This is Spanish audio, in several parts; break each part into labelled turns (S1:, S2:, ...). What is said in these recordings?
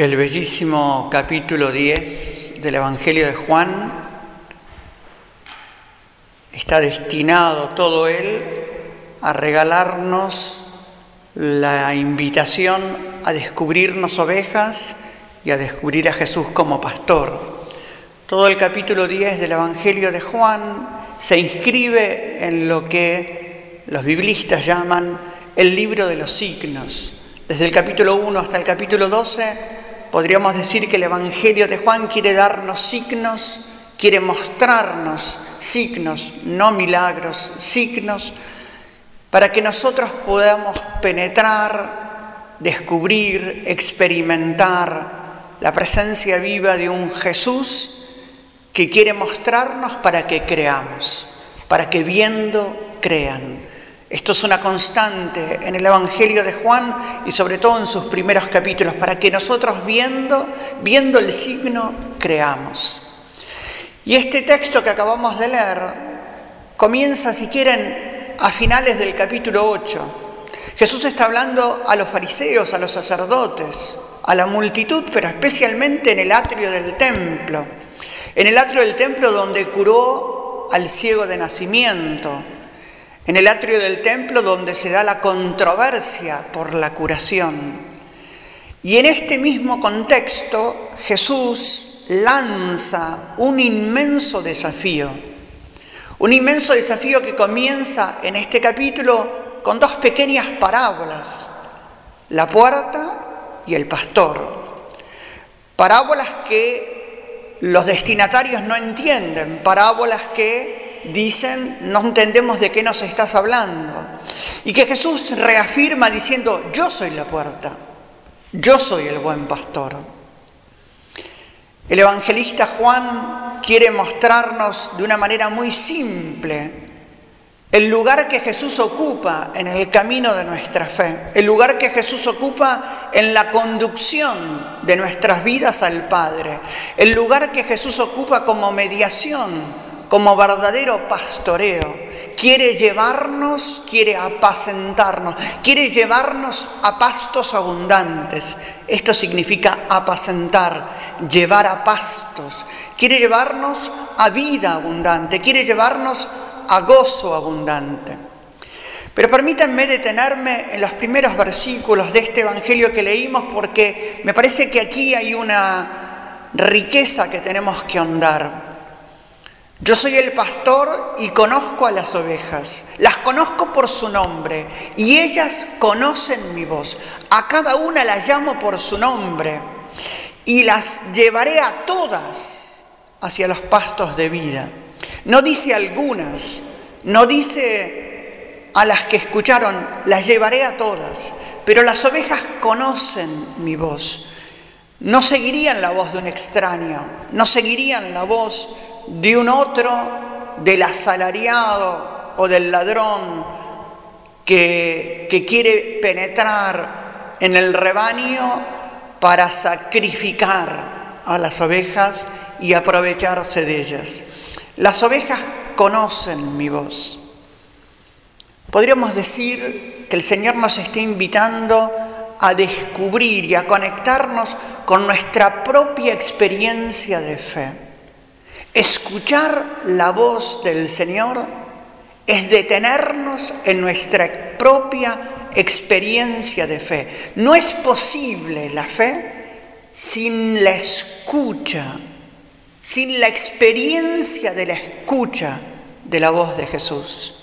S1: El bellísimo capítulo 10 del Evangelio de Juan está destinado todo él a regalarnos la invitación a descubrirnos ovejas y a descubrir a Jesús como pastor. Todo el capítulo 10 del Evangelio de Juan se inscribe en lo que los biblistas llaman el libro de los signos. Desde el capítulo 1 hasta el capítulo 12 Podríamos decir que el Evangelio de Juan quiere darnos signos, quiere mostrarnos signos, no milagros, signos, para que nosotros podamos penetrar, descubrir, experimentar la presencia viva de un Jesús que quiere mostrarnos para que creamos, para que viendo crean. Esto es una constante en el Evangelio de Juan y sobre todo en sus primeros capítulos, para que nosotros viendo, viendo el signo, creamos. Y este texto que acabamos de leer comienza, si quieren, a finales del capítulo 8. Jesús está hablando a los fariseos, a los sacerdotes, a la multitud, pero especialmente en el atrio del templo. En el atrio del templo donde curó al ciego de nacimiento, en el atrio del templo donde se da la controversia por la curación. Y en este mismo contexto Jesús lanza un inmenso desafío, un inmenso desafío que comienza en este capítulo con dos pequeñas parábolas, la puerta y el pastor. Parábolas que los destinatarios no entienden, parábolas que dicen, no entendemos de qué nos estás hablando. Y que Jesús reafirma diciendo, yo soy la puerta, yo soy el buen pastor. El evangelista Juan quiere mostrarnos de una manera muy simple el lugar que Jesús ocupa en el camino de nuestra fe, el lugar que Jesús ocupa en la conducción de nuestras vidas al Padre, el lugar que Jesús ocupa como mediación como verdadero pastoreo. Quiere llevarnos, quiere apacentarnos, quiere llevarnos a pastos abundantes. Esto significa apacentar, llevar a pastos. Quiere llevarnos a vida abundante, quiere llevarnos a gozo abundante. Pero permítanme detenerme en los primeros versículos de este Evangelio que leímos porque me parece que aquí hay una riqueza que tenemos que ahondar. Yo soy el pastor y conozco a las ovejas, las conozco por su nombre y ellas conocen mi voz. A cada una las llamo por su nombre y las llevaré a todas hacia los pastos de vida. No dice algunas, no dice a las que escucharon, las llevaré a todas, pero las ovejas conocen mi voz. No seguirían la voz de un extraño, no seguirían la voz de un otro, del asalariado o del ladrón que, que quiere penetrar en el rebaño para sacrificar a las ovejas y aprovecharse de ellas. Las ovejas conocen mi voz. Podríamos decir que el Señor nos está invitando a descubrir y a conectarnos con nuestra propia experiencia de fe. Escuchar la voz del Señor es detenernos en nuestra propia experiencia de fe. No es posible la fe sin la escucha, sin la experiencia de la escucha de la voz de Jesús.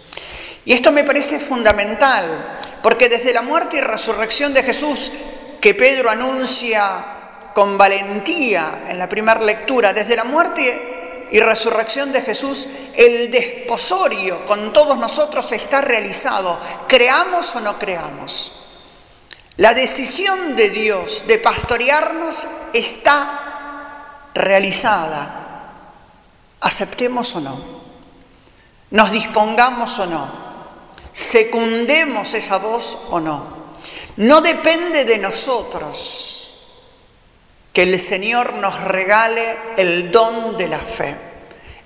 S1: Y esto me parece fundamental, porque desde la muerte y resurrección de Jesús, que Pedro anuncia con valentía en la primera lectura, desde la muerte y resurrección de Jesús, el desposorio con todos nosotros está realizado, creamos o no creamos. La decisión de Dios de pastorearnos está realizada. Aceptemos o no, nos dispongamos o no, secundemos esa voz o no. No depende de nosotros que el Señor nos regale el don de la fe.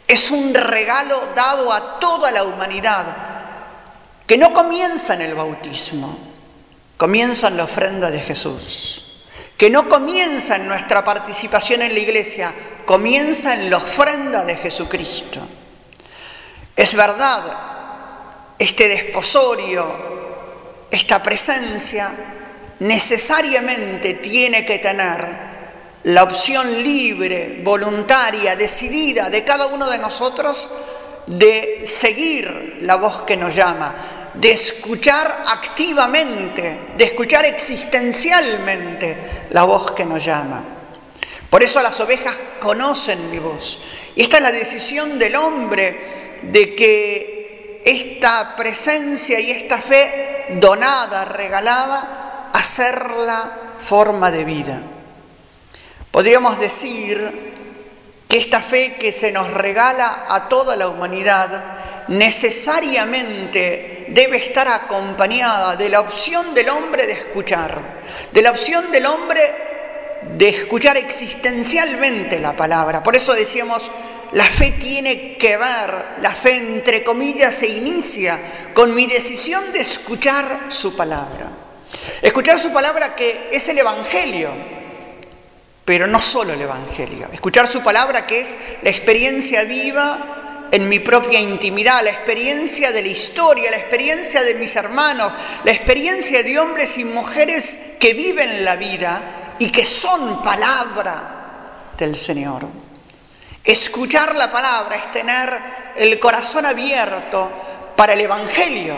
S1: Es un regalo dado a toda la humanidad, que no comienza en el bautismo, comienza en la ofrenda de Jesús, que no comienza en nuestra participación en la iglesia, comienza en la ofrenda de Jesucristo. Es verdad, este desposorio, esta presencia, necesariamente tiene que tener la opción libre, voluntaria, decidida de cada uno de nosotros de seguir la voz que nos llama, de escuchar activamente, de escuchar existencialmente la voz que nos llama. Por eso las ovejas conocen mi voz. Y esta es la decisión del hombre de que esta presencia y esta fe donada, regalada, hacerla forma de vida. Podríamos decir que esta fe que se nos regala a toda la humanidad necesariamente debe estar acompañada de la opción del hombre de escuchar, de la opción del hombre de escuchar existencialmente la palabra. Por eso decíamos, la fe tiene que ver, la fe entre comillas se inicia con mi decisión de escuchar su palabra. Escuchar su palabra que es el Evangelio, pero no solo el Evangelio. Escuchar su palabra que es la experiencia viva en mi propia intimidad, la experiencia de la historia, la experiencia de mis hermanos, la experiencia de hombres y mujeres que viven la vida y que son palabra del Señor. Escuchar la palabra es tener el corazón abierto para el Evangelio,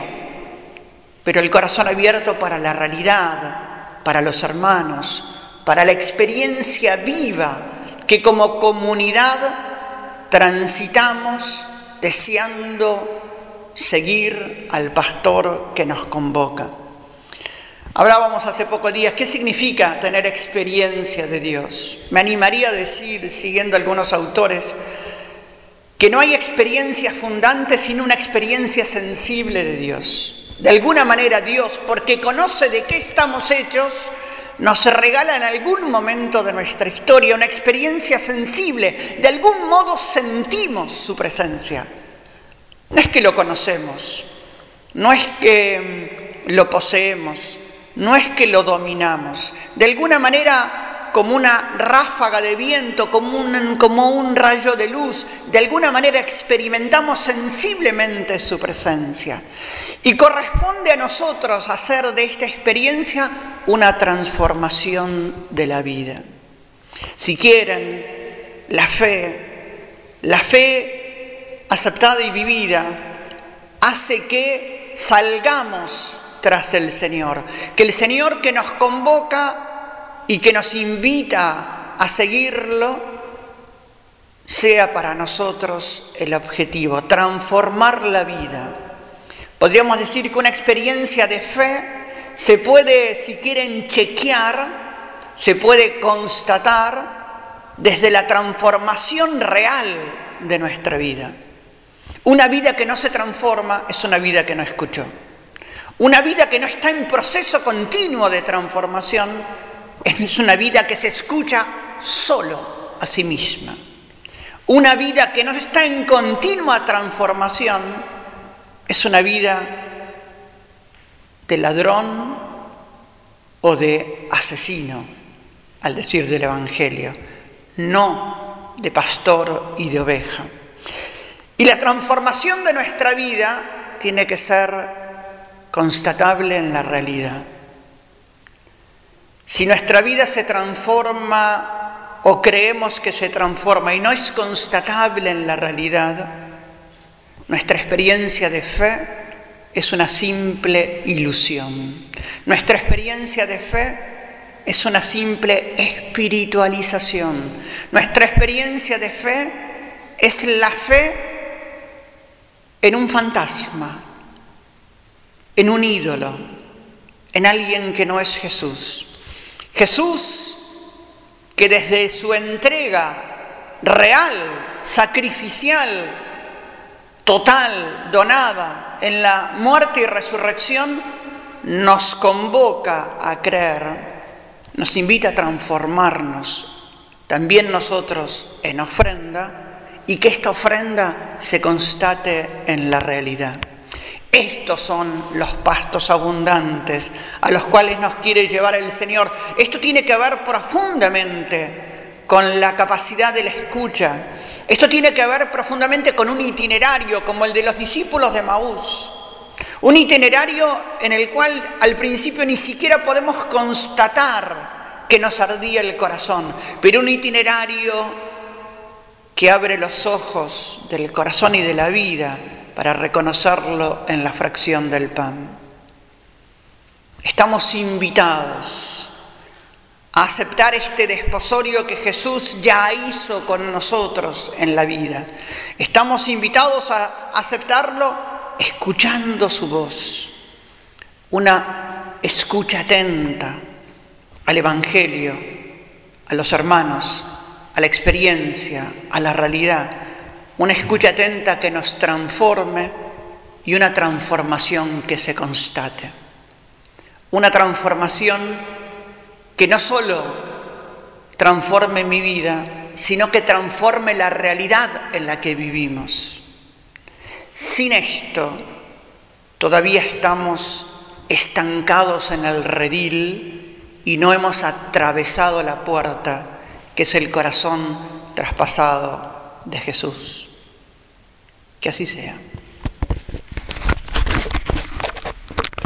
S1: pero el corazón abierto para la realidad, para los hermanos, para la experiencia viva que como comunidad transitamos deseando seguir al pastor que nos convoca. Hablábamos hace pocos días, ¿qué significa tener experiencia de Dios? Me animaría a decir, siguiendo algunos autores, que no hay experiencia fundante sino una experiencia sensible de Dios. De alguna manera Dios, porque conoce de qué estamos hechos, nos regala en algún momento de nuestra historia una experiencia sensible, de algún modo sentimos su presencia. No es que lo conocemos, no es que mm, lo poseemos, no es que lo dominamos. De alguna manera como una ráfaga de viento, como un, como un rayo de luz. De alguna manera experimentamos sensiblemente su presencia. Y corresponde a nosotros hacer de esta experiencia una transformación de la vida. Si quieren, la fe, la fe aceptada y vivida, hace que salgamos tras el Señor, que el Señor que nos convoca y que nos invita a seguirlo sea para nosotros el objetivo, transformar la vida. Podríamos decir que una experiencia de fe se puede, si quieren, chequear, se puede constatar desde la transformación real de nuestra vida. Una vida que no se transforma es una vida que no escuchó. Una vida que no está en proceso continuo de transformación es una vida que se escucha solo a sí misma. Una vida que no está en continua transformación es una vida de ladrón o de asesino, al decir del Evangelio, no de pastor y de oveja. Y la transformación de nuestra vida tiene que ser constatable en la realidad. Si nuestra vida se transforma o creemos que se transforma y no es constatable en la realidad, nuestra experiencia de fe es una simple ilusión. Nuestra experiencia de fe es una simple espiritualización. Nuestra experiencia de fe es la fe en un fantasma, en un ídolo, en alguien que no es Jesús. Jesús, que desde su entrega real, sacrificial, total, donada en la muerte y resurrección, nos convoca a creer, nos invita a transformarnos también nosotros en ofrenda y que esta ofrenda se constate en la realidad. Estos son los pastos abundantes a los cuales nos quiere llevar el Señor. Esto tiene que ver profundamente con la capacidad de la escucha. Esto tiene que ver profundamente con un itinerario como el de los discípulos de Maús. Un itinerario en el cual al principio ni siquiera podemos constatar que nos ardía el corazón, pero un itinerario que abre los ojos del corazón y de la vida para reconocerlo en la fracción del pan. Estamos invitados a aceptar este desposorio que Jesús ya hizo con nosotros en la vida. Estamos invitados a aceptarlo escuchando su voz, una escucha atenta al Evangelio, a los hermanos, a la experiencia, a la realidad una escucha atenta que nos transforme y una transformación que se constate. Una transformación que no solo transforme mi vida, sino que transforme la realidad en la que vivimos. Sin esto, todavía estamos estancados en el redil y no hemos atravesado la puerta que es el corazón traspasado de Jesús. Que así sea.